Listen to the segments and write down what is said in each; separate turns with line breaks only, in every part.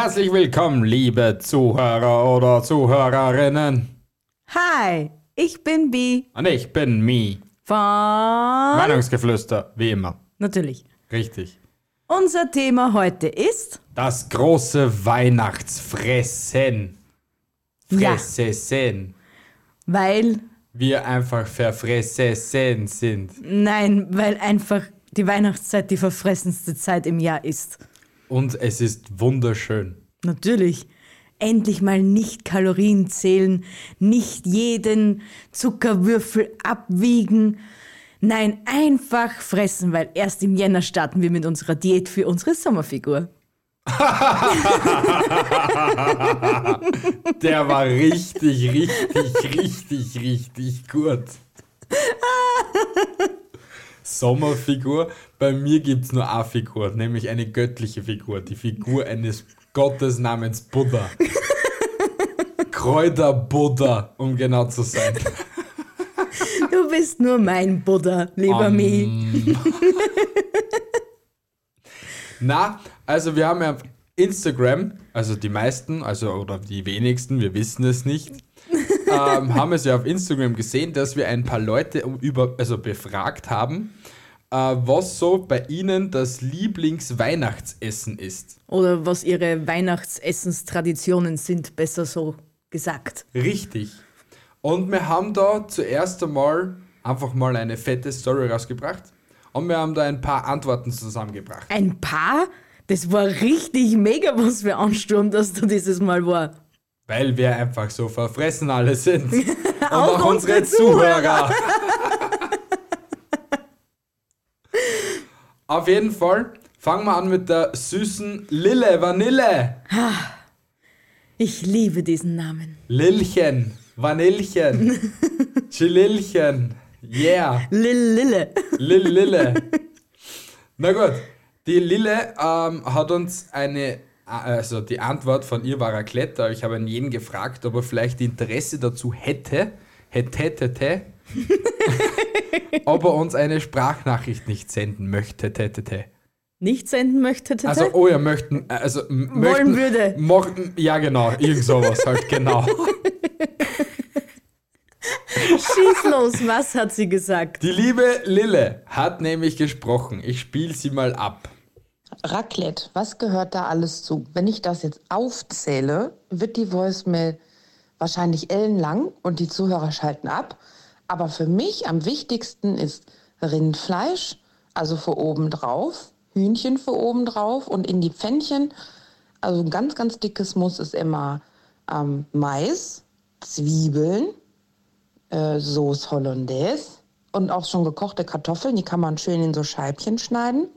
Herzlich willkommen, liebe Zuhörer oder Zuhörerinnen.
Hi, ich bin Bi
Und ich bin Mi.
von...
Meinungsgeflüster, wie immer.
Natürlich.
Richtig.
Unser Thema heute ist...
Das große Weihnachtsfressen.
Ja.
Fressen.
Weil...
Wir einfach verfressen sind.
Nein, weil einfach die Weihnachtszeit die verfressenste Zeit im Jahr ist.
Und es ist wunderschön.
Natürlich. Endlich mal nicht Kalorien zählen, nicht jeden Zuckerwürfel abwiegen. Nein, einfach fressen, weil erst im Jänner starten wir mit unserer Diät für unsere Sommerfigur.
Der war richtig, richtig, richtig, richtig gut. Sommerfigur. Bei mir gibt es nur eine Figur, nämlich eine göttliche Figur. Die Figur eines Gottes namens Buddha. Kräuter Buddha, um genau zu sein.
Du bist nur mein Buddha, lieber
Um,
Mi.
Na, also wir haben ja auf Instagram, also die meisten, also oder die wenigsten, wir wissen es nicht, ähm, haben es ja auf Instagram gesehen, dass wir ein paar Leute über, also befragt haben, äh, was so bei ihnen das Lieblingsweihnachtsessen ist.
Oder was ihre Weihnachtsessenstraditionen sind, besser so gesagt.
Richtig. Und wir haben da zuerst einmal einfach mal eine fette Story rausgebracht und wir haben da ein paar Antworten zusammengebracht.
Ein paar? Das war richtig mega, was für Ansturm, dass da dieses Mal war.
Weil wir einfach so verfressen alle sind. Und
Auch
auch, unsere Zuhörer. Auf jeden Fall fangen wir an mit der süßen Lille Vanille.
Ich liebe diesen Namen.
Lilchen, Vanillchen, Chililchen. Yeah,
Lil Lille.
Lil Lille. Na gut, die Lille ähm, hat uns eine, also die Antwort von ihr war Raclette. Ich habe an jeden gefragt, ob er vielleicht Interesse dazu hätte, hätte, hätte, hätte, ob er uns eine Sprachnachricht nicht senden möchte, hätte, hätte.
Nicht senden möchte, tete?
Also, oh ja, möchten, äh, also, möchten,
würde.
Mochten, ja, genau, irgend sowas halt, genau.
Schieß los, was hat sie gesagt?
Die liebe Lille hat nämlich gesprochen. Ich spiele sie mal ab.
Raclette, was gehört da alles zu? Wenn ich das jetzt aufzähle, wird die Voicemail wahrscheinlich ellenlang und die Zuhörer schalten ab. Aber für mich am wichtigsten ist Rindfleisch, also für oben drauf, Hühnchen für oben drauf und in die Pfännchen. Also ein ganz, ganz dickes Muss ist immer ähm, Mais, Zwiebeln, äh, Sauce Hollandaise und auch schon gekochte Kartoffeln. Die kann man schön in so Scheibchen schneiden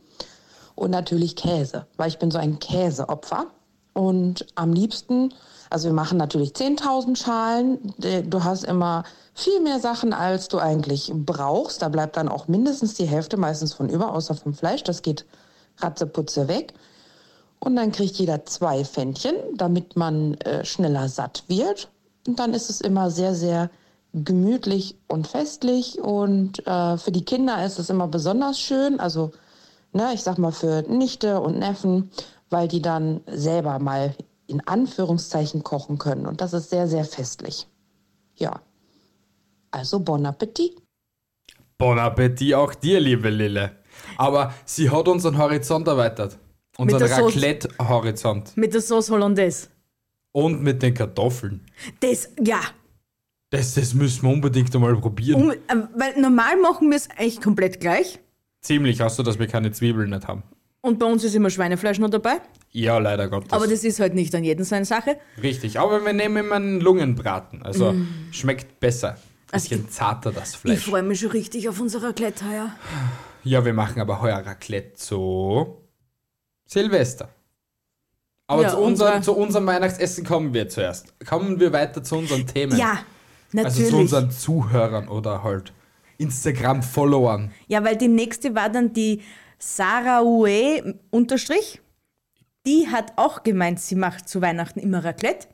und natürlich Käse, weil ich bin so ein Käseopfer. Und am liebsten, also wir machen natürlich 10.000 Schalen. Äh, Du hast immer viel mehr Sachen, als du eigentlich brauchst. Da bleibt dann auch mindestens die Hälfte meistens von über, außer vom Fleisch. Das geht ratzeputze weg. Und dann kriegt jeder zwei Pfännchen, damit man äh, schneller satt wird. Und dann ist es immer sehr, sehr gemütlich und festlich. Und äh, für die Kinder ist es immer besonders schön. Also, ne, ich sag mal für Nichte und Neffen, weil die dann selber mal in Anführungszeichen kochen können. Und das ist sehr, sehr festlich. Ja. Also, bon Appetit.
Bon Appetit auch dir, liebe Lille. Aber sie hat unseren Horizont erweitert. Unseren. Raclette-Horizont.
Mit der Sauce Hollandaise.
Und mit den Kartoffeln.
Das, ja.
Das, das müssen wir unbedingt einmal probieren.
Um, äh, weil normal machen wir es eigentlich komplett gleich.
Ziemlich, außer dass wir keine Zwiebeln nicht haben.
Und bei uns ist immer Schweinefleisch noch dabei.
Ja, leider Gottes.
Aber das ist halt nicht an jedem seine Sache.
Richtig, aber wir nehmen immer einen Lungenbraten. Also schmeckt besser.
Mm. Also
Bisschen zarter das
Ich
Fleisch.
freue mich schon richtig auf unser Raclette heuer.
Ja, wir machen aber heuer Raclette so Silvester. Aber
Ja,
zu, unserem,
unsere-
zu unserem Weihnachtsessen kommen wir zuerst. Kommen wir weiter zu unseren Themen.
Ja,
Also
natürlich.
zu unseren Zuhörern oder halt Instagram-Followern.
Ja, weil die nächste war dann die Sarah Ue unterstrich. Die hat auch gemeint, sie macht zu Weihnachten immer Raclette.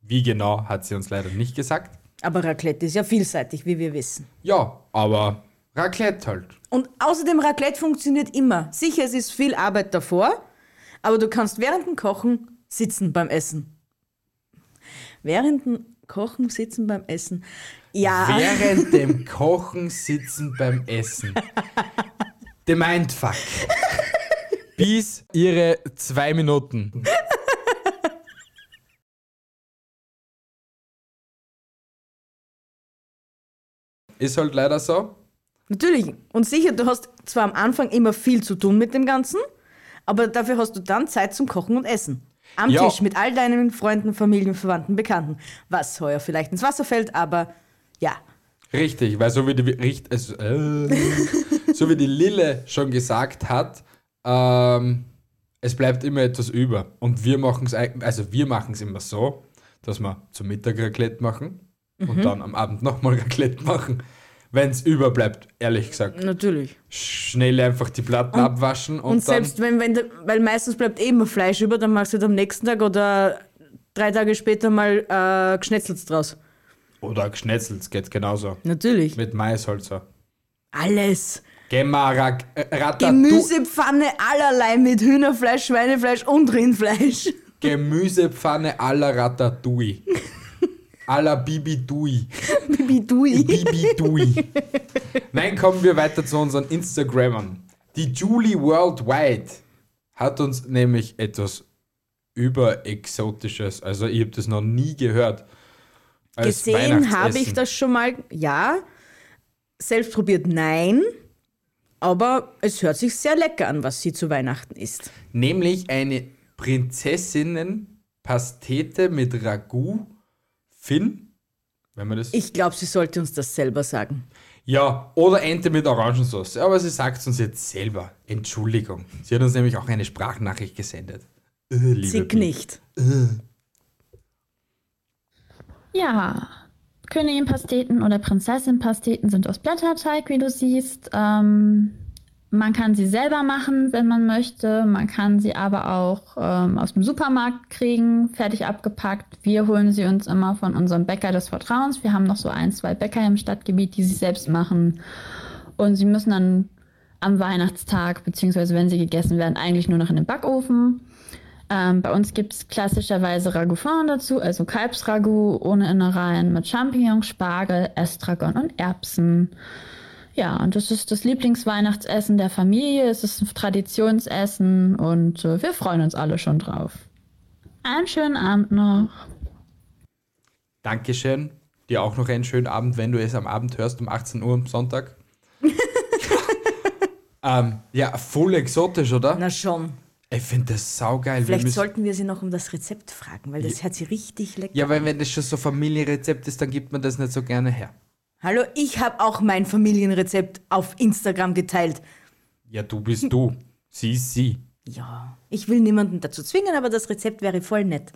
Wie genau, hat sie uns leider nicht gesagt.
Aber Raclette ist ja vielseitig, wie wir wissen.
Ja, aber Raclette halt.
Und außerdem Raclette funktioniert immer. Sicher, es ist viel Arbeit davor, aber du kannst während dem Kochen sitzen beim Essen. Während dem Kochen sitzen beim Essen. Ja,
Während dem Kochen sitzen beim Essen. The Mindfuck. Bis ihre zwei Minuten. Ist halt leider so.
natürlich. Und sicher, du hast zwar am Anfang immer viel zu tun mit dem Ganzen, aber dafür hast du dann Zeit zum Kochen und Essen. Am
Ja.
Tisch mit all deinen Freunden, Familien, Verwandten, Bekannten. Was heuer vielleicht ins Wasser fällt, aber ja.
Richtig, weil so wie die, also, äh, so wie die Lille schon gesagt hat, ähm, es bleibt immer etwas über. Und wir machen es also wir machen es immer so, dass wir zum Mittag Raclette machen
Mhm.
und dann am Abend nochmal Raclette machen. Wenn es überbleibt, ehrlich gesagt.
Natürlich.
Schnell einfach die Platten abwaschen und,
Und, selbst wenn, wenn, weil meistens bleibt eh immer Fleisch über, dann machst du halt am nächsten Tag oder drei Tage später mal äh, Geschnetzelt draus.
Oder geschnetzelt, es geht genauso.
Natürlich.
Mit Maisholzer.
Alles.
Gemarak, äh, Ratatouille.
Gemüsepfanne allerlei mit Hühnerfleisch, Schweinefleisch und Rindfleisch.
Gemüsepfanne la Ratatouille. à la Bibidui.
Bibidui.
Bibidui. Nein, kommen wir weiter zu unseren Instagrammern. Die Julie Worldwide hat uns nämlich etwas überexotisches, also ich habe das noch nie gehört.
Gesehen habe ich das schon mal, ja. Selbst probiert, nein. Aber es hört sich sehr lecker an, was sie zu Weihnachten isst.
Nämlich eine Prinzessinnen-Pastete mit Ragout. Finn, wenn man das.
Ich glaube, sie sollte uns das selber sagen.
Ja, oder Ente mit Orangensauce. Aber sie sagt es uns jetzt selber. Entschuldigung. Sie hat uns nämlich auch eine Sprachnachricht gesendet. Äh, Bi.
nicht.
Ja, Königin-Pasteten oder Prinzessin-Pasteten sind aus Blätterteig, wie du siehst. Ähm, man kann sie selber machen, wenn man möchte. Man kann sie aber auch ähm, aus dem Supermarkt kriegen, fertig abgepackt. Wir holen sie uns immer von unserem Bäcker des Vertrauens. Wir haben noch so ein, zwei Bäcker im Stadtgebiet, die sie selbst machen. Und sie müssen dann am Weihnachtstag, beziehungsweise wenn sie gegessen werden, eigentlich nur noch in den Backofen. Ähm, bei uns gibt es klassischerweise Ragoufin dazu, also Kalbsragout ohne Innereien mit Champignons, Spargel, Estragon und Erbsen. Ja, und das ist das Lieblingsweihnachtsessen der Familie. Es ist ein Traditionsessen und äh, wir freuen uns alle schon drauf. Einen schönen Abend noch.
Dankeschön. Dir auch noch einen schönen Abend, wenn du es am Abend hörst, um 18 Uhr am Sonntag. ähm, ja, voll exotisch, oder?
Na schon.
Ich finde das saugeil. Wir
Vielleicht
müssen-
sollten wir sie noch um das Rezept fragen, weil das hört sie richtig lecker.
ja, weil wenn das schon so Familienrezept ist, dann gibt man das nicht so gerne her.
Hallo, ich habe auch mein Familienrezept auf Instagram geteilt.
Ja, du bist du. Sie ist sie.
Ja, ich will niemanden dazu zwingen, aber das Rezept wäre voll nett.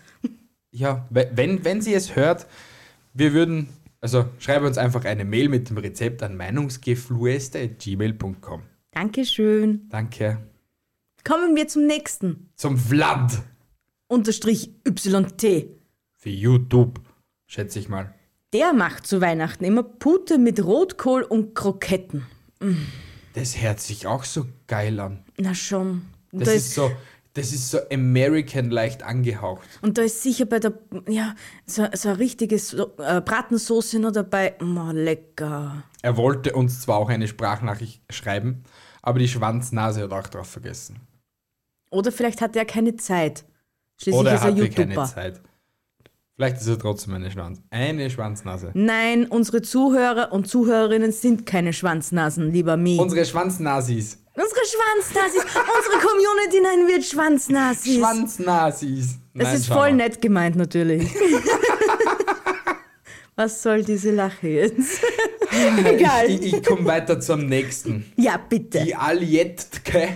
Ja, we- wenn, wenn sie es hört, wir würden, also schreibe uns einfach eine Mail mit dem Rezept an meinungsgeflueste.gmail.com.
Dankeschön.
Danke.
Kommen wir zum nächsten.
Zum Vlad
Unterstrich YT.
für YouTube, schätze ich mal.
Der macht zu Weihnachten immer Pute mit Rotkohl und Kroketten.
Das hört sich auch so geil an.
Na schon.
Das
da
ist so, das ist so American leicht angehaucht.
Und da ist sicher bei der, ja, so, so eine richtige so äh, Bratensoße noch dabei. Oh, lecker.
Er wollte uns zwar auch eine Sprachnachricht schreiben, aber die Schwanznase hat auch drauf vergessen.
Oder vielleicht hat er keine Zeit. Schließlich
Oder er
ist er
hatte keine
YouTuber.
Zeit. Vielleicht ist er trotzdem eine Schwanz. Eine Schwanznase.
Nein, unsere Zuhörer und Zuhörerinnen sind keine Schwanznasen, lieber Mi.
Unsere Schwanznasis.
unsere Schwanznasis, unsere Community nennen wir Schwanznasis.
Schwanznasis.
das ist voll
mal.
nett gemeint natürlich. Was soll diese Lache jetzt? Egal.
Ich, ich komme weiter zum nächsten.
Ja, bitte.
Die Aljetke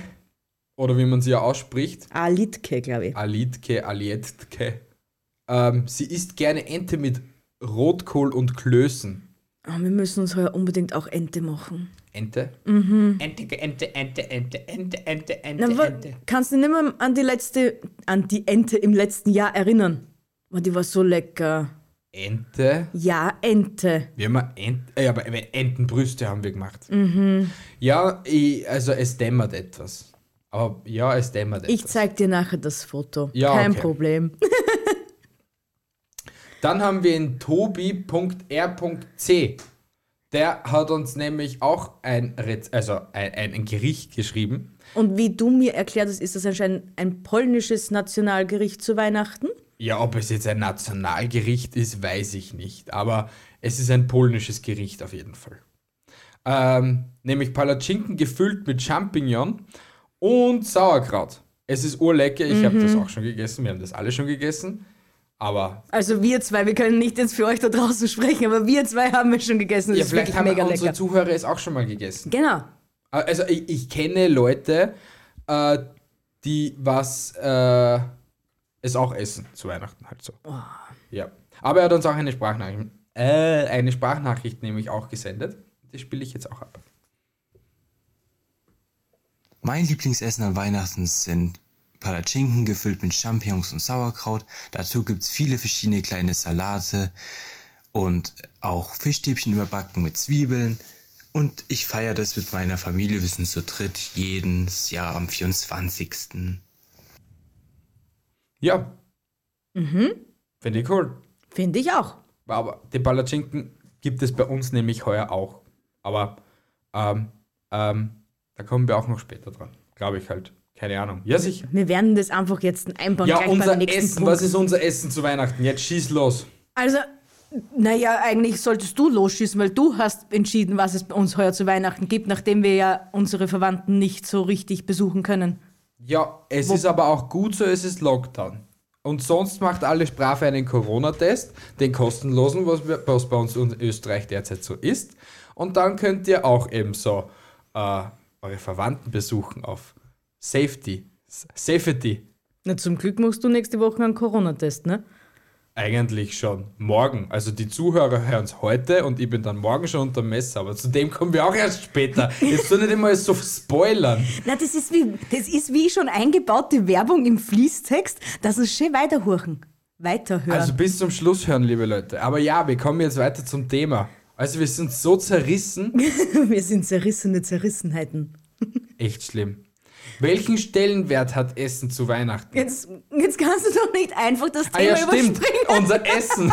oder wie man sie ja ausspricht,
Alitke, glaube ich.
Alitke, Alietke, ähm, sie isst gerne Ente mit Rotkohl und Klößen.
Oh, wir müssen uns heuer unbedingt auch Ente machen.
Ente? Mhm. Ente, Ente, Ente, Ente, Ente, Ente, Ente,
Na,
Ente.
kannst du nicht mehr an die letzte, an die Ente im letzten Jahr erinnern? Oh, die war so lecker.
Ente?
Ja, Ente.
Wir haben Ent äh, aber Entenbrüste haben wir gemacht. Ja, ich, also es dämmert etwas. Aber ja, es dämmert etwas.
Ich zeig dir nachher das Foto.
Ja,
Kein
okay.
Problem.
Dann haben wir den tobi.r.c. Der hat uns nämlich auch ein, Rez also ein, ein, ein Gericht geschrieben.
Und wie du mir erklärt hast, ist das anscheinend ein polnisches Nationalgericht zu Weihnachten?
Ja, ob es jetzt ein Nationalgericht ist, weiß ich nicht. Aber es ist ein polnisches Gericht auf jeden Fall. Ähm, nämlich Palatschinken gefüllt mit Champignon und Sauerkraut. Es ist urlecker. Ich habe das auch schon gegessen. Wir haben das alle schon gegessen. Aber
Also wir zwei, wir können nicht jetzt für euch da draußen sprechen, aber wir zwei haben es schon gegessen. Das
ja,
ist
vielleicht haben
mega
unsere
lecker.
Zuhörer es auch schon mal gegessen.
Genau.
Also ich, ich kenne Leute, äh, die was äh, es auch essen zu Weihnachten halt so. Ja. Aber er hat uns auch eine Sprachnachricht, äh, eine Sprachnachricht nämlich auch gesendet. Die spiele ich jetzt auch ab.
Mein Lieblingsessen an Weihnachten sind Palatschinken gefüllt mit Champignons und Sauerkraut. Dazu gibt's viele verschiedene kleine Salate und auch Fischstäbchen überbacken mit Zwiebeln. Und ich feiere das mit meiner Familie. Wir sind zu dritt jedes Jahr am 24.
Ja. Mhm. Finde ich cool.
Finde ich auch.
Aber die Palatschinken gibt es bei uns nämlich heuer auch. Aber ähm, ähm, da kommen wir auch noch später dran. Glaube ich halt. Keine Ahnung. Ja, sicher.
Wir werden das einfach jetzt einbauen.
Ja, unser Essen.
Punkt.
Was ist unser Essen zu Weihnachten? Jetzt schieß los.
Also, naja, eigentlich solltest du losschießen, weil du hast entschieden, was es bei uns heuer zu Weihnachten gibt, nachdem wir ja unsere Verwandten nicht so richtig besuchen können.
Ja, es ist aber auch gut so, es ist Lockdown. Und sonst macht alles brav einen Corona-Test, den kostenlosen, was, wir, was bei uns in Österreich derzeit so ist. Und dann könnt ihr auch eben so äh, eure Verwandten besuchen auf Safety. Safety.
Na, zum Glück machst du nächste Woche einen Corona-Test, ne?
Eigentlich schon morgen. Also die Zuhörer hören es heute und ich bin dann morgen schon unter Messer. Aber zu dem kommen wir auch erst später. Jetzt tu nicht immer so spoilern.
Na, das ist wie, das ist wie schon eingebaute Werbung im Fließtext, dass es schön weiterhören. Weiterhören.
Also bis zum Schluss hören, liebe Leute. Aber ja, wir kommen jetzt weiter zum Thema. Also wir sind so zerrissen.
wir sind zerrissene Zerrissenheiten.
Echt schlimm. Welchen Stellenwert hat Essen zu Weihnachten?
Jetzt, jetzt kannst du doch nicht einfach das
Ah
Thema
ja, stimmt. Unser Essen.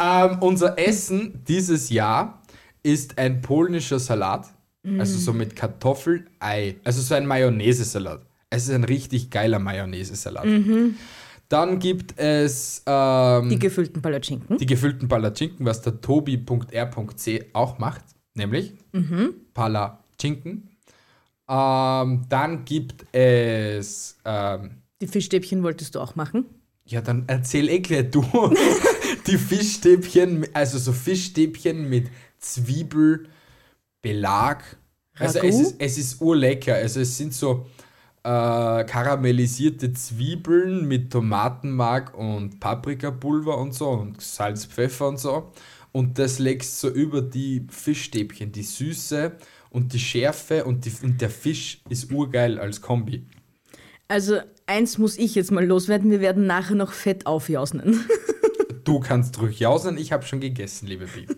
ähm, unser Essen dieses Jahr ist ein polnischer Salat. Also so mit Kartoffel, Ei. Also so ein Mayonnaise-Salat. Es ist ein richtig geiler Mayonnaise-Salat. Dann gibt es ähm,
Die gefüllten Palatschinken.
die gefüllten Palatschinken, was der Tobi.r.c auch macht, nämlich Palatschinken. Ähm, dann gibt es, ähm,
Die Fischstäbchen wolltest du auch machen.
ja, dann erzähl eh gleich du, die Fischstäbchen, also so Fischstäbchen mit Zwiebel, Belag. Also es ist, es ist urlecker. Also es sind so äh, karamellisierte Zwiebeln mit Tomatenmark und Paprikapulver und so und Salz, Pfeffer und so. Und das legst so über die Fischstäbchen, die Süße und die Schärfe und, die, und der Fisch ist urgeil als Kombi.
Also, eins muss ich jetzt mal loswerden. Wir werden nachher noch fett aufjausnen.
Du kannst ruhig jausen, ich habe schon gegessen, liebe Bi.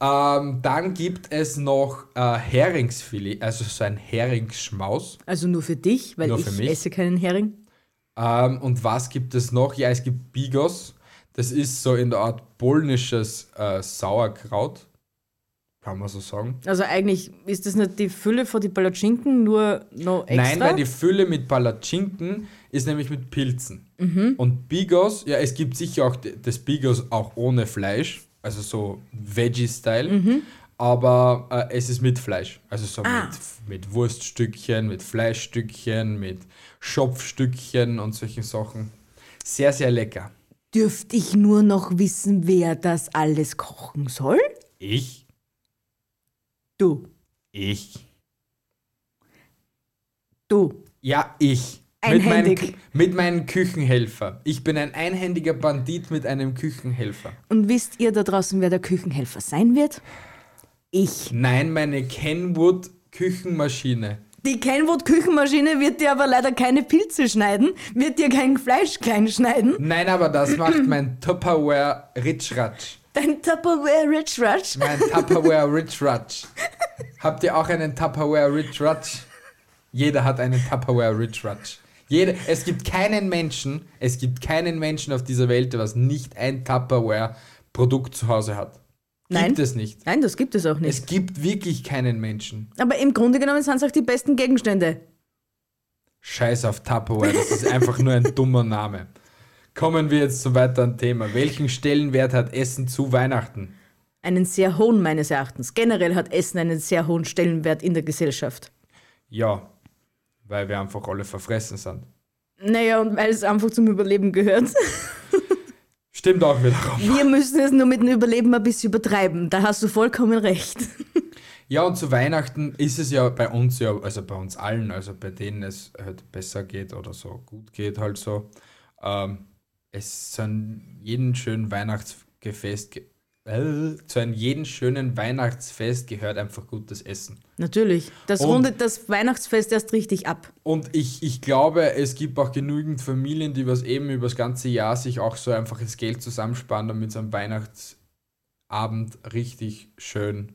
ähm, dann gibt es noch äh, Heringsfilet, also so ein Heringsschmaus.
Also nur für dich, weil
Nur
ich
für mich?
esse keinen Hering.
Ähm, und was gibt es noch? Ja, es gibt Bigos. Das ist so in der Art polnisches äh, Sauerkraut. Kann man so sagen.
Also eigentlich ist das nicht die Fülle von die Palatschinken, nur noch extra.
Nein, weil die Fülle mit Palatschinken ist nämlich mit Pilzen.
Mhm.
Und Bigos, ja, es gibt sicher auch das Bigos auch ohne Fleisch, also so Veggie-Style,
Mhm.
aber äh, es ist mit Fleisch. Also so
Ah.
mit, mit Wurststückchen, mit Fleischstückchen, mit Schopfstückchen und solchen Sachen. Sehr, sehr lecker.
Dürfte ich nur noch wissen, wer das alles kochen soll?
Ich?
Du.
Ich.
Du.
Ja, ich.
Einhändig.
Mit, meinen, mit meinem Küchenhelfer. Ich bin ein einhändiger Bandit mit einem Küchenhelfer.
Und wisst ihr da draußen, wer der Küchenhelfer sein wird? Ich.
Nein, meine Kenwood Küchenmaschine.
Die Kenwood Küchenmaschine wird dir aber leider keine Pilze schneiden, wird dir kein Fleisch klein schneiden.
Nein, aber das macht mein Tupperware Rich Ratsch.
Dein Tupperware Rich Rush.
Mein Tupperware Rich Ratsch. Habt ihr auch einen Tupperware Rich Ratsch? Jeder hat einen Tupperware Rich Ratsch. Jeder, es gibt keinen Menschen, es gibt keinen Menschen auf dieser Welt, der was nicht ein Tupperware Produkt zu Hause hat.
Nein.
Gibt es nicht.
Nein, das gibt es auch nicht.
Es gibt wirklich keinen Menschen.
aber im Grunde genommen sind es auch die besten Gegenstände.
Scheiß auf Tupperware, das ist einfach nur ein dummer Name. Kommen wir jetzt zum weiteren Thema. Welchen Stellenwert hat Essen zu Weihnachten?
Einen sehr hohen meines Erachtens. Generell hat Essen einen sehr hohen Stellenwert in der Gesellschaft.
Ja, weil wir einfach alle verfressen sind.
Naja, und weil es einfach zum Überleben gehört.
Stimmt auch wiederum.
Wir müssen es nur mit dem Überleben ein bisschen übertreiben. Da hast du vollkommen recht.
Ja, und zu Weihnachten ist es ja bei uns ja, also bei uns allen, also bei denen es halt besser geht oder so gut geht, halt so. Ähm, es einem jeden schönen Weihnachtsfest, ge- äh, zu einem jeden schönen Weihnachtsfest gehört einfach gutes Essen.
Natürlich. Das
Und-
rundet das Weihnachtsfest erst richtig ab.
Und ich, ich glaube, es gibt auch genügend Familien, die was eben über das ganze Jahr sich auch so einfach das Geld zusammensparen, damit sie am Weihnachtsabend richtig schön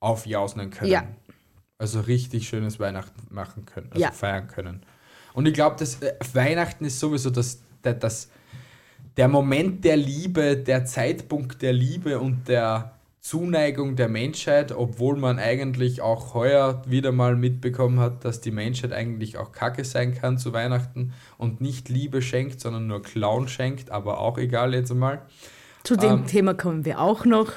aufjausen können.
Ja.
Also richtig schönes Weihnachten machen können, also
Ja.
feiern können. Und ich glaube, dass äh, Weihnachten ist sowieso das, das, das, der Moment der Liebe, der Zeitpunkt der Liebe und der Zuneigung der Menschheit, obwohl man eigentlich auch heuer wieder mal mitbekommen hat, dass die Menschheit eigentlich auch Kacke sein kann zu Weihnachten und nicht Liebe schenkt, sondern nur Clown schenkt, aber auch egal jetzt einmal.
Zu dem
Ähm.
Thema kommen wir auch noch.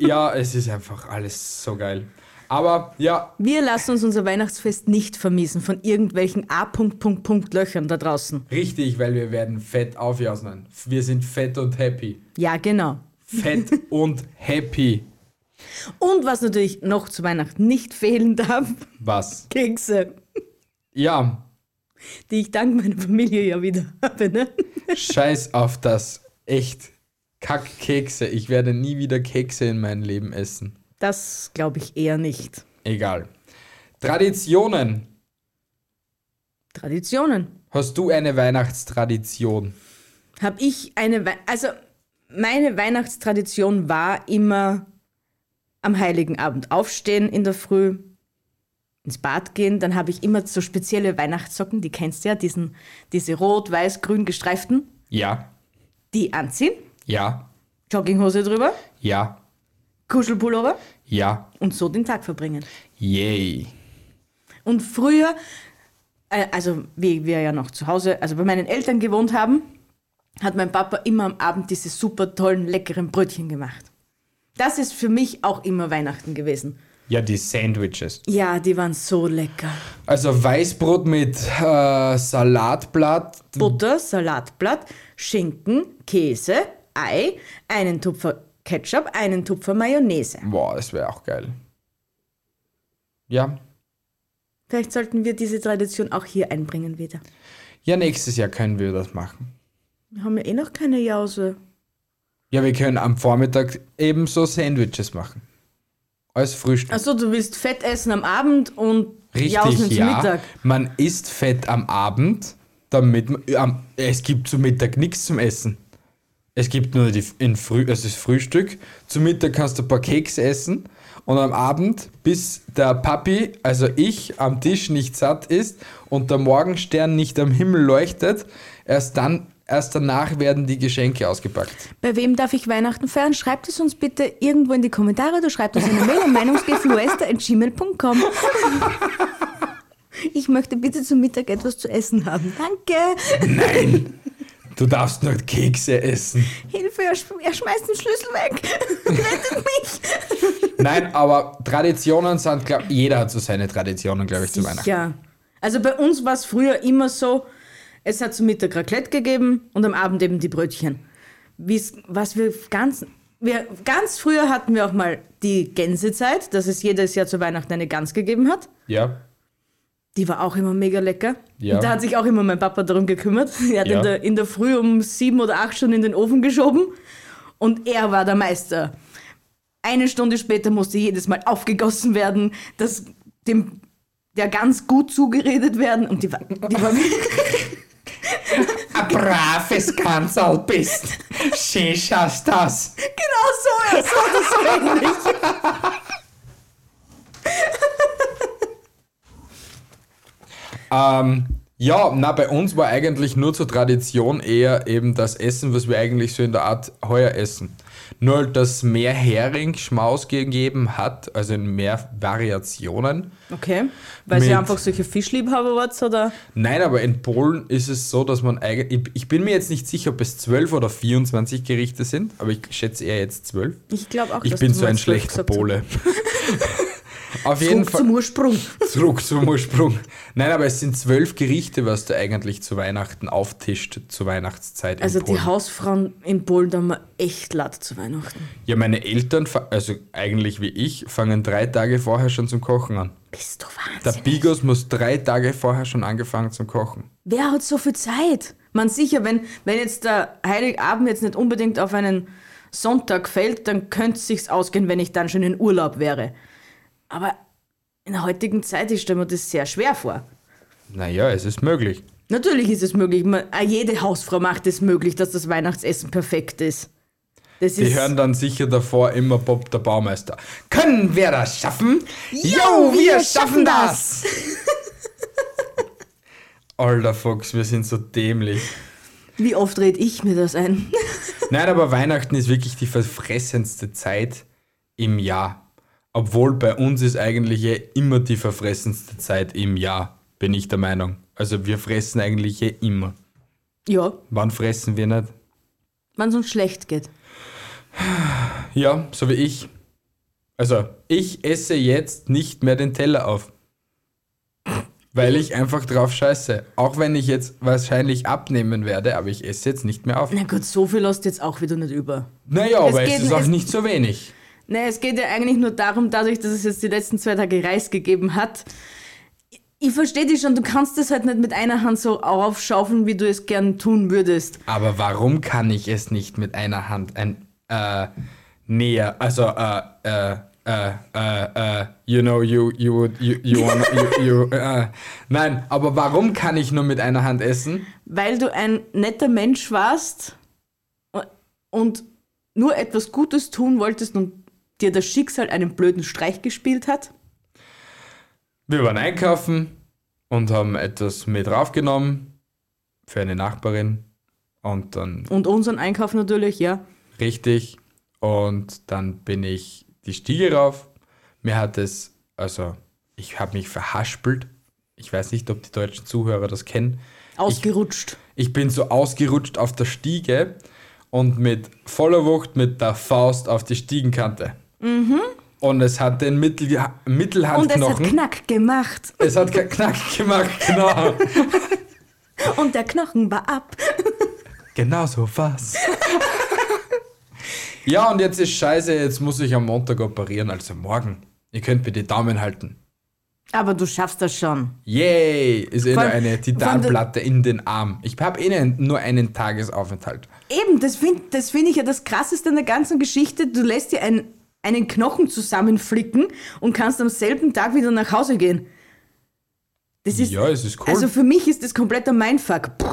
Ja, es ist einfach alles so geil. Aber ja,
Wir lassen uns unser Weihnachtsfest nicht vermiesen von irgendwelchen A. Punkt, Punkt, Punkt Löchern da draußen.
richtig, weil wir werden fett aufjausen. Wir sind fett und happy.
Ja, genau.
Fett und happy.
Und was natürlich noch zu Weihnachten nicht fehlen darf,
Was?
Kekse,
Ja,
die ich dank meiner Familie ja wieder habe. Ne?
scheiß auf das. Echt. Kackkekse. Ich werde nie wieder Kekse in meinem Leben essen.
Das glaube ich eher nicht.
Egal. Traditionen.
Traditionen.
Hast du eine Weihnachtstradition?
Habe ich eine, Wei also meine Weihnachtstradition war immer am Heiligen Abend aufstehen in der Früh, ins Bad gehen, dann habe ich immer so spezielle Weihnachtssocken, die kennst du ja, diesen, diese rot, weiß, grün gestreiften,
Ja.
die anziehen,
Ja.
Jogginghose drüber,
Ja.
Kuschelpullover
Ja.
und so den Tag verbringen.
Yay.
Und früher, äh, also wie wir ja noch zu Hause, also bei meinen Eltern gewohnt haben, hat mein Papa immer am Abend diese super tollen, leckeren Brötchen gemacht. Das ist für mich auch immer Weihnachten gewesen.
Ja, die Sandwiches.
Ja, die waren so lecker.
Also Weißbrot mit äh, Salatblatt.
Butter, Salatblatt, Schinken, Käse, Ei, einen Tupfer Ketchup, einen Tupfer Mayonnaise.
Boah, das wäre auch geil. Ja.
Vielleicht sollten wir diese Tradition auch hier einbringen wieder.
Ja, nächstes Jahr können wir das machen.
Wir haben ja eh noch keine Jause.
Ja, wir können am Vormittag ebenso Sandwiches machen. Als Frühstück.
Achso, du willst Fett essen am Abend und
Richtig,
Jausen zum
ja.
Mittag.
Man isst Fett am Abend, damit man, am, es gibt zu Mittag nichts zum Essen. Es gibt nur die, in Früh, es ist Frühstück. Zum Mittag kannst du ein paar Kekse essen und am Abend, bis der Papi, also ich, am Tisch nicht satt ist und der Morgenstern nicht am Himmel leuchtet, erst dann, erst danach werden die Geschenke ausgepackt.
Bei wem darf ich Weihnachten feiern? Schreibt es uns bitte irgendwo in die Kommentare oder schreibt uns eine Mail an meinungsgefluester.gmail.com. Ich möchte bitte zum Mittag etwas zu essen haben. Danke.
Nein! Du darfst nur Kekse essen.
Hilfe, er, sch er schmeißt den Schlüssel weg. Rettet mich.
Nein, aber Traditionen sind, glaub, jeder hat so seine Traditionen, glaube ich, zu Weihnachten.
Ja. Also bei uns war es früher immer so, es hat zum Mittag Raclette gegeben und am Abend eben die Brötchen. Wie's, was wir ganz, wir, ganz früher hatten wir auch mal die Gänsezeit, dass es jedes Jahr zu Weihnachten eine Gans gegeben hat.
Ja.
Die war auch immer mega lecker.
Ja.
Und da hat sich auch immer mein Papa darum gekümmert. Er hat
Ja.
in, der, in der Früh um sieben oder acht schon in den Ofen geschoben. Und er war der Meister. Eine Stunde später musste jedes Mal aufgegossen werden, dass dem der ganz gut zugeredet werden. Und die war, die war
Ein braves Kanzal bist. Schön schaust das.
genau so, ja, so oder so ähnlich.
Ähm, ja, na, bei uns war eigentlich nur zur Tradition eher eben das Essen, was wir eigentlich so in der Art heuer essen. Nur, halt, dass es mehr Hering-Schmaus gegeben hat, also in mehr Variationen.
Okay, weil sie
Mit-
einfach solche Fischliebhaber wart, oder?
Nein, aber in Polen ist es so, dass man eigentlich. Ich, bin mir jetzt nicht sicher, ob es 12 oder 24 Gerichte sind, aber ich schätze eher jetzt 12.
Ich glaube auch,
Ich
dass
bin so ein schlechter. Pole. Auf jeden
Zurück
Fall.
zum Ursprung.
Zurück zum Ursprung. Nein, aber es sind zwölf Gerichte, was du eigentlich zu Weihnachten auftischt, zur Weihnachtszeit
Also die. Hausfrauen in Polen haben wir echt latt zu Weihnachten.
Ja, meine Eltern, also eigentlich wie ich, fangen drei Tage vorher schon zum Kochen an.
Bist du
Der
Wahnsinn?
Bigos muss drei Tage vorher schon angefangen zum Kochen.
Wer hat so viel Zeit? Man sicher, wenn, wenn jetzt der Heiligabend jetzt nicht unbedingt auf einen Sonntag fällt, dann könnte es sich ausgehen, wenn ich dann schon in Urlaub wäre. Aber in der heutigen Zeit, ich stelle mir das sehr schwer vor.
Naja, es ist möglich.
Natürlich ist es möglich. Man, äh, jede Hausfrau macht es möglich, dass das Weihnachtsessen perfekt ist. Das
Die
ist
hören dann sicher davor immer Bob der Baumeister. Können wir das schaffen?
Jo, wir schaffen das!
Alter Fuchs, wir sind so dämlich.
Wie oft rede ich mir das ein?
Nein, aber Weihnachten ist wirklich die verfressendste Zeit im Jahr. Obwohl bei uns ist eigentlich eh immer die verfressendste Zeit im Jahr, bin ich der Meinung. Also wir fressen eigentlich eh immer.
ja,
Wann fressen wir nicht?
wenn es uns schlecht geht.
Ja, so wie ich. Also, ich esse jetzt nicht mehr den Teller auf. Weil ich einfach drauf scheiße. Auch wenn ich jetzt wahrscheinlich abnehmen werde, aber ich esse jetzt nicht mehr auf.
Na gut, so viel lässt jetzt auch wieder nicht über.
Naja,
Es
aber es
geht-
ist auch
es-
nicht so wenig.
Nee, es geht ja eigentlich nur darum, dadurch, dass es jetzt die letzten zwei Tage Reis gegeben hat. Ich- verstehe dich schon, du kannst es halt nicht mit einer Hand so aufschaufeln, wie du es gern tun würdest.
Aber warum kann ich es nicht mit einer Hand ein äh, näher, also äh, äh, äh, äh, äh, you know, you, you, would- you, you, wanna, you, you äh, nein, aber warum kann ich nur mit einer Hand essen?
Weil du ein netter Mensch warst und nur etwas Gutes tun wolltest und dir das Schicksal einen blöden Streich gespielt hat.
Wir waren einkaufen und haben etwas mit raufgenommen für eine Nachbarin und dann
Und unseren Einkauf natürlich, ja.
richtig und dann bin ich die Stiege rauf. Mir hat es, also ich habe mich verhaspelt. Ich weiß nicht, ob die deutschen Zuhörer das kennen.
Ausgerutscht.
Ich bin so ausgerutscht auf der Stiege und mit voller Wucht mit der Faust auf die Stiegenkante. Und es hat den Mittel,
Und es hat
Mittelhandknochen.
Knack gemacht.
es hat Knack gemacht, genau.
Und der Knochen war ab.
Genau so was. ja, und jetzt ist scheiße, jetzt muss ich am Montag operieren, also morgen. Ihr könnt mir die Daumen halten.
Aber du schaffst das schon.
Yay! Ist eh nur eine Titanplatte in den Arm. Ich habe eh nur einen Tagesaufenthalt.
Eben, das finde das find ich ja das Krasseste an der ganzen Geschichte. Du lässt dir ein, einen Knochen zusammenflicken und kannst am selben Tag wieder nach Hause gehen. Das ist,
Ja, es ist cool.
Also für mich ist das kompletter Mindfuck. Puh.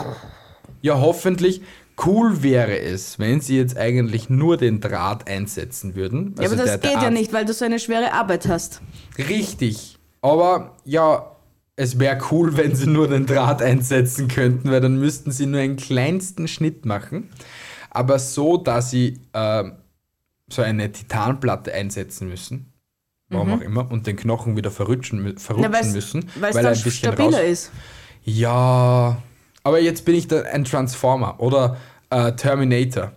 Ja, hoffentlich. Cool wäre es, wenn sie jetzt eigentlich nur den Draht einsetzen würden.
Ja, aber das
Also der- der
geht ja
Arzt-
nicht, weil du so eine schwere Arbeit hast.
Richtig. Aber ja, es wäre cool, wenn sie nur den Draht einsetzen könnten, weil dann müssten sie nur einen kleinsten Schnitt machen. Aber so, dass sie ähm, so eine Titanplatte einsetzen müssen. Warum auch immer. Und den Knochen wieder verrutschen, verrutschen
Mhm. weil's-
müssen. Weil er ein bisschen
stabiler
raus.
ist.
Ja. Aber jetzt bin ich da ein Transformer oder äh, Terminator.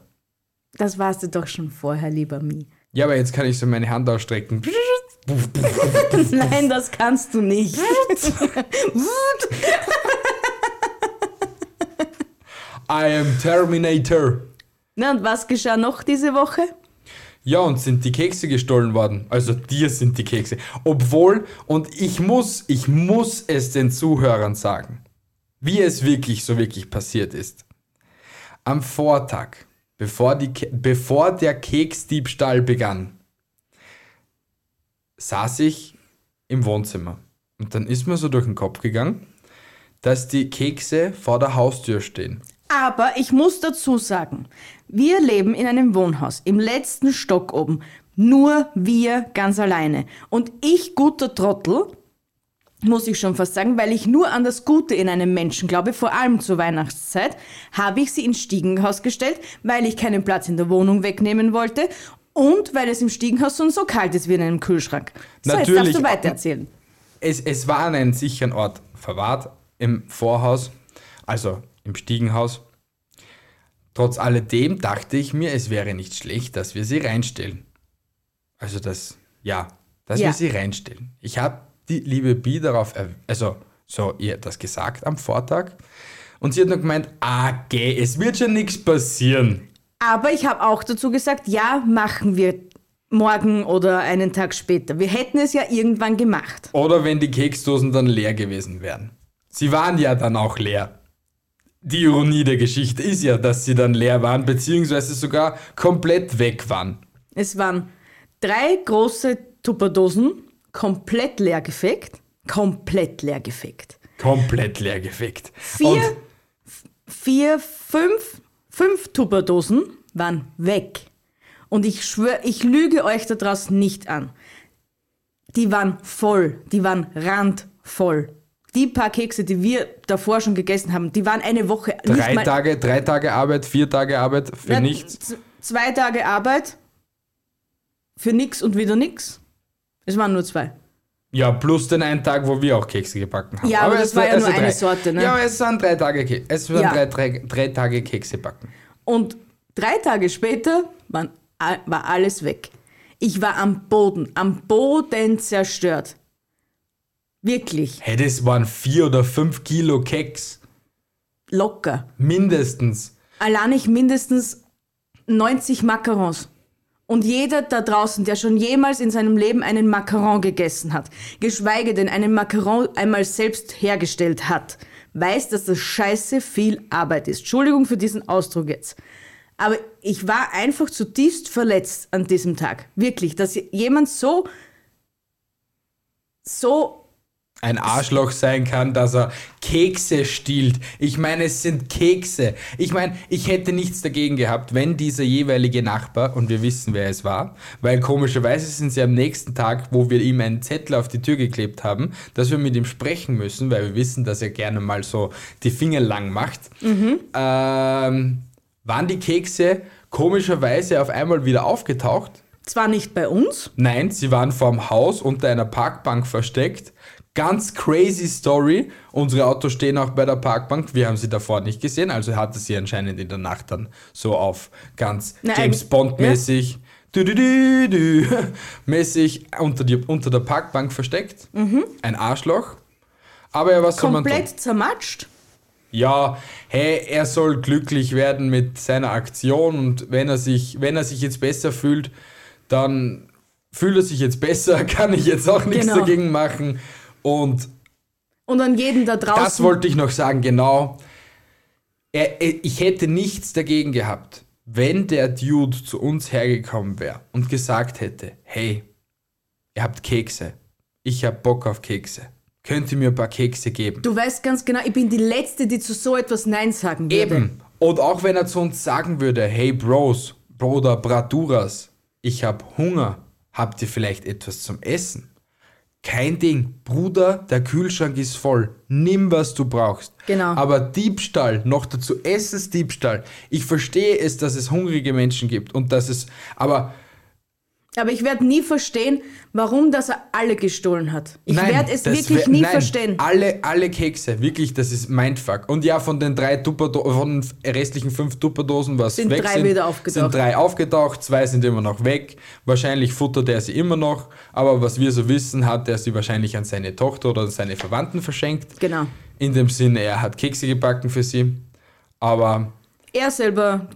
Das warst du doch schon vorher, lieber Mi.
Ja, aber jetzt kann ich so meine Hand ausstrecken.
Nein, das kannst du nicht.
I am Terminator.
Na, und was geschah noch diese Woche?
Ja, und sind die Kekse gestohlen worden. Also dir sind die Kekse. Obwohl, und ich muss, ich muss es den Zuhörern sagen, wie es wirklich so wirklich passiert ist. Am Vortag, bevor, die, bevor der Keksdiebstahl begann, saß ich im Wohnzimmer. Und dann ist mir so durch den Kopf gegangen, dass die Kekse vor der Haustür stehen.
Aber ich muss dazu sagen, wir leben in einem Wohnhaus, im letzten Stock oben. Nur wir ganz alleine. Und ich, guter Trottel, muss ich schon fast sagen, weil ich nur an das Gute in einem Menschen glaube, vor allem zur Weihnachtszeit, habe ich sie ins Stiegenhaus gestellt, weil ich keinen Platz in der Wohnung wegnehmen wollte und weil es im Stiegenhaus schon so kalt ist wie in einem Kühlschrank. So, jetzt
Natürlich.
darfst du weitererzählen.
Es, es war an einem sicheren Ort verwahrt, im Vorhaus, also im Stiegenhaus. Trotz alledem dachte ich mir, es wäre nicht schlecht, dass wir sie reinstellen. Also das, ja, dass
Ja.
wir sie reinstellen. Ich habe die liebe Bi darauf, also so ihr das gesagt am Vortag. Und sie hat nur gemeint, ah, geh, es wird schon nichts passieren.
Aber ich habe auch dazu gesagt, ja, machen wir morgen oder einen Tag später. Wir hätten es ja irgendwann gemacht.
Oder wenn die Keksdosen dann leer gewesen wären. Sie waren ja dann auch leer. Die Ironie der Geschichte ist ja, dass sie dann leer waren, beziehungsweise sogar komplett weg waren.
Es waren drei große Tupperdosen, komplett leer gefegt. Komplett leer gefegt.
Komplett leer gefickt.
Vier, vier, fünf, fünf Tupperdosen waren weg. Und ich schwöre, ich lüge euch da draußen nicht an. Die waren voll, die waren randvoll. Die paar Kekse, die wir davor schon gegessen haben, die waren eine Woche
drei Tage, drei Tage Arbeit, vier Tage Arbeit für
Ja,
nichts.
Zwei Tage Arbeit für nix und wieder nix. Es waren nur zwei.
Ja, plus den einen Tag, wo wir auch Kekse gebacken haben.
Ja, aber das
es
war ja nur
also
eine
drei.
Sorte, ne?
Ja, aber es waren drei Tage, Ke- es waren
Ja.
drei, drei, drei Tage Kekse backen.
Und drei Tage später waren, war alles weg. Ich war am Boden, am Boden zerstört. Wirklich,
Hey, das waren vier oder fünf Kilo Keks.
locker.
Mindestens.
Allein ich mindestens 90 Macarons. Und jeder da draußen, der schon jemals in seinem Leben einen Macaron gegessen hat, geschweige denn einen Macaron einmal selbst hergestellt hat, weiß, dass das scheiße viel Arbeit ist. Entschuldigung für diesen Ausdruck jetzt. Aber ich war einfach zutiefst verletzt an diesem Tag. Wirklich, dass jemand so, so
ein Arschloch sein kann, dass er Kekse stiehlt. Ich meine, es sind Kekse. Ich meine, ich hätte nichts dagegen gehabt, wenn dieser jeweilige Nachbar, und wir wissen, wer es war, weil komischerweise sind sie am nächsten Tag, wo wir ihm einen Zettel auf die Tür geklebt haben, dass wir mit ihm sprechen müssen, weil wir wissen, dass er gerne mal so die Finger lang macht, ähm, waren die Kekse komischerweise auf einmal wieder aufgetaucht.
zwar nicht bei uns,
Nein, sie waren vorm Haus unter einer Parkbank versteckt. Ganz crazy Story. Unsere Autos stehen auch bei der Parkbank. Wir haben sie davor nicht gesehen, also hatte sie anscheinend in der Nacht dann so auf ganz
Na,
James
eigentlich-
Bond mäßig. Du, du, du, du, mäßig unter, die, unter der Parkbank versteckt. Ein Arschloch. Aber ja, soll man tun?
Mhm. komplett zermatscht.
Ja, hey, er soll glücklich werden mit seiner Aktion und wenn er sich, wenn er sich jetzt besser fühlt, dann fühlt er sich jetzt besser, kann ich jetzt auch nichts
Genau.
dagegen machen. Und
Und an jeden da draußen.
das wollte ich noch sagen, genau. Er, er, ich hätte nichts dagegen gehabt, wenn der Dude zu uns hergekommen wäre und gesagt hätte, hey, ihr habt Kekse, ich hab Bock auf Kekse, könnt ihr mir ein paar Kekse geben?
Du weißt ganz genau, ich bin die Letzte, die zu so etwas Nein sagen würde.
Eben. Und auch wenn er zu uns sagen würde, hey Bros, Bruder, Braduras, ich hab Hunger, habt ihr vielleicht etwas zum Essen? Kein Ding, Bruder, der Kühlschrank ist voll. Nimm, was du brauchst.
Genau.
Aber Diebstahl, noch dazu Essensdiebstahl. Ich verstehe es, dass es hungrige Menschen gibt und dass es, aber
Aber ich werde nie verstehen, warum das er alle gestohlen hat. Ich werde es wirklich
wär-
nie
nein,
verstehen.
Alle, alle Kekse, wirklich, das ist Mindfuck. Und ja, von den drei Tupperdo von den restlichen fünf Tupperdosen, was
Sind
weg
drei
sind,
wieder aufgetaucht.
sind drei aufgetaucht, zwei sind immer noch weg. Wahrscheinlich futtert er sie immer noch, aber was wir so wissen, hat er sie wahrscheinlich an seine Tochter oder an seine Verwandten verschenkt.
Genau.
In dem Sinne, er hat Kekse gebacken für sie. Aber
Er selber,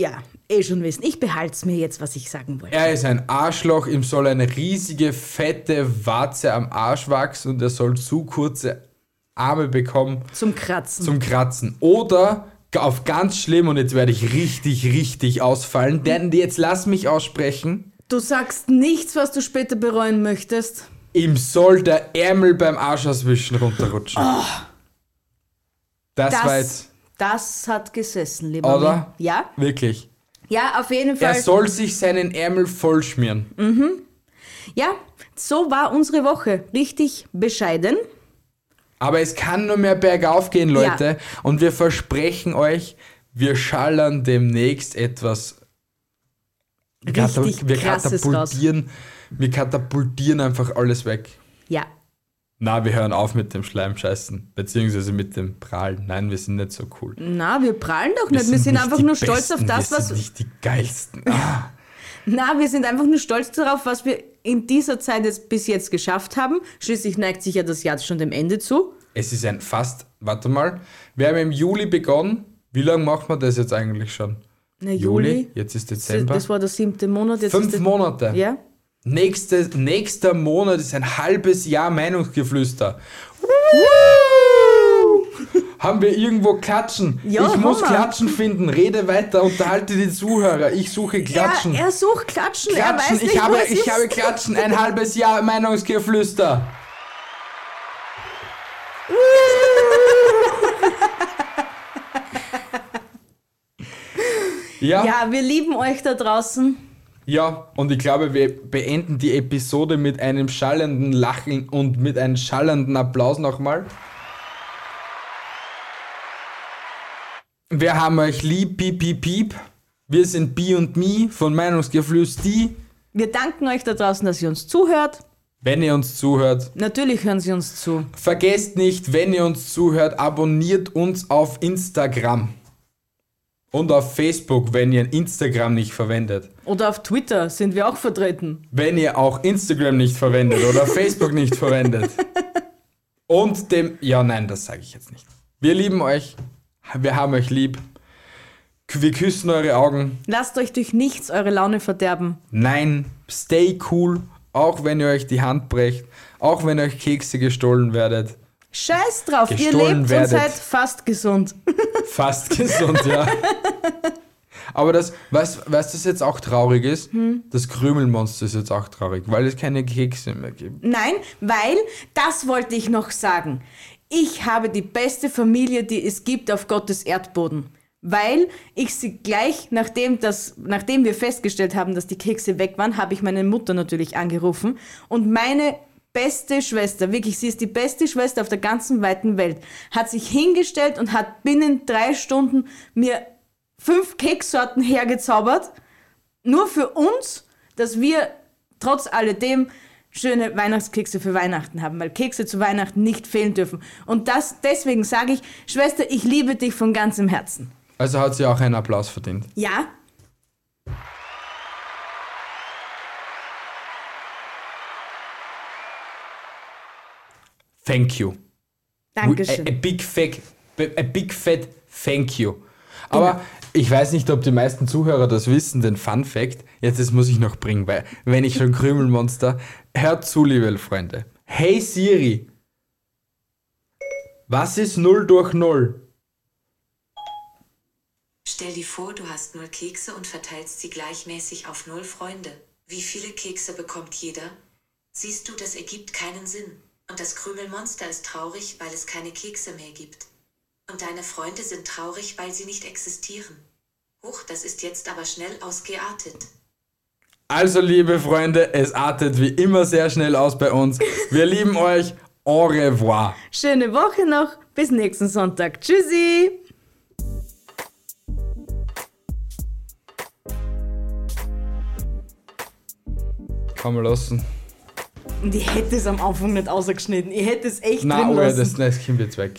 ja, eh schon wissen. Ich behalte es mir jetzt, was ich sagen wollte.
Er ist ein Arschloch, ihm soll eine riesige, fette Warze am Arsch wachsen und er soll zu kurze Arme bekommen
Zum Kratzen.
zum Kratzen. Oder auf ganz schlimm, und jetzt werde ich richtig, richtig ausfallen, denn jetzt lass mich aussprechen.
du sagst nichts, was du später bereuen möchtest.
Ihm soll der Ärmel beim Arsch auswischen runterrutschen. das, war jetzt,
Das, hat gesessen, lieber
Oder?
Mir. Ja,
wirklich.
ja, auf jeden Fall.
Er soll sich seinen Ärmel vollschmieren.
ja, so war unsere Woche. Richtig bescheiden.
Aber es kann nur mehr bergauf gehen, Leute. Und wir versprechen euch, wir schallern demnächst etwas.
Richtig
wir katapultieren, wir katapultieren einfach alles weg.
Ja,
Na, wir hören auf mit dem Schleimscheißen, beziehungsweise mit dem Prahlen. Nein, wir sind nicht so cool.
na, wir prallen doch nicht. Wir sind,
nicht
einfach nur stolz
Besten,
auf das,
wir
was.
sind nicht die geilsten. Ah.
Na, wir sind einfach nur stolz darauf, was wir in dieser Zeit jetzt bis jetzt geschafft haben. Schließlich neigt sich ja das Jahr schon dem Ende zu.
Es ist ein fast, warte mal, wir haben im Juli begonnen. Wie lange macht man das jetzt eigentlich schon?
Na, Juli.
Jetzt ist Dezember.
Das war der siebte Monat.
Fünf Monate.
Ja.
Nächste, nächster Monat ist ein halbes Jahr Meinungsgeflüster. Haben wir irgendwo Klatschen?
Ja,
ich muss. Klatschen finden. Rede weiter, unterhalte die Zuhörer. Ich suche Klatschen.
Er, er sucht Klatschen. Er
Klatschen.
weiß nicht,
ich habe, ich
ist.
habe Klatschen. Ein halbes Jahr Meinungsgeflüster. Ja, Ja,
wir lieben euch da draußen.
Und ich glaube, wir beenden die Episode mit einem schallenden Lachen und mit einem schallenden Applaus nochmal. Wir haben euch lieb, piep, piep, piep. Wir sind Bi und Mi von Meinungsgeflüster.
Wir danken euch da draußen, dass ihr uns zuhört.
Wenn ihr uns zuhört,
Natürlich hören sie uns zu.
Vergesst nicht, wenn ihr uns zuhört, abonniert uns auf Instagram. Und auf Facebook, wenn ihr Instagram nicht verwendet.
Oder auf Twitter sind wir auch vertreten.
Wenn ihr auch Instagram nicht verwendet oder Facebook nicht verwendet. Und dem. Ja, nein, das sage ich jetzt nicht. Wir lieben euch. Wir haben euch lieb. Wir küssen eure Augen.
Lasst euch durch nichts eure Laune verderben.
Nein, stay cool. Auch wenn ihr euch die Hand brecht. Auch wenn euch Kekse gestohlen werdet.
Scheiß drauf, ihr lebt
werdet.
und seid fast gesund.
Fast gesund, ja. Aber das, weißt du, was jetzt auch traurig ist?
Hm.
Das Krümelmonster ist jetzt auch traurig, weil es keine Kekse mehr gibt.
Nein, weil, das wollte ich noch sagen. Ich habe die beste Familie, die es gibt auf Gottes Erdboden. Weil ich sie gleich, nachdem, das, nachdem wir festgestellt haben, dass die Kekse weg waren, habe ich meine Mutter natürlich angerufen. Und meine beste Schwester, wirklich, sie ist die beste Schwester auf der ganzen weiten Welt, hat sich hingestellt und hat binnen drei Stunden mir fünf Keksorten hergezaubert nur für uns, dass wir trotz alledem schöne Weihnachtskekse für Weihnachten haben, weil Kekse zu Weihnachten nicht fehlen dürfen. Und das, deswegen sage ich, Schwester, ich liebe dich von ganzem Herzen.
Also hat sie auch einen Applaus verdient.
Ja?
Thank you.
Dankeschön.
A, a big fat, a big fat thank you. Aber ich weiß nicht, ob die meisten Zuhörer das wissen, den Fun Fact. Jetzt das muss ich noch bringen, weil wenn ich schon Krümelmonster. Hört zu, liebe Freunde. Hey Siri. Was ist 0 durch 0?
Stell dir vor, du hast null Kekse und verteilst sie gleichmäßig auf null Freunde. Wie viele Kekse bekommt jeder? Siehst du, das ergibt keinen Sinn. Und das Krümelmonster ist traurig, weil es keine Kekse mehr gibt. Und deine Freunde sind traurig, weil sie nicht existieren. Huch, das ist jetzt aber schnell ausgeartet.
Also, liebe Freunde, es artet wie immer sehr schnell aus bei uns. Wir lieben euch. Au revoir.
Schöne Woche noch. Bis nächsten Sonntag. Tschüssi.
Man lassen.
Und ich hätte es am Anfang nicht ausgeschnitten. Ich hätte es echt
Nein,
drin
aber
lassen.
das, das kommt jetzt weg.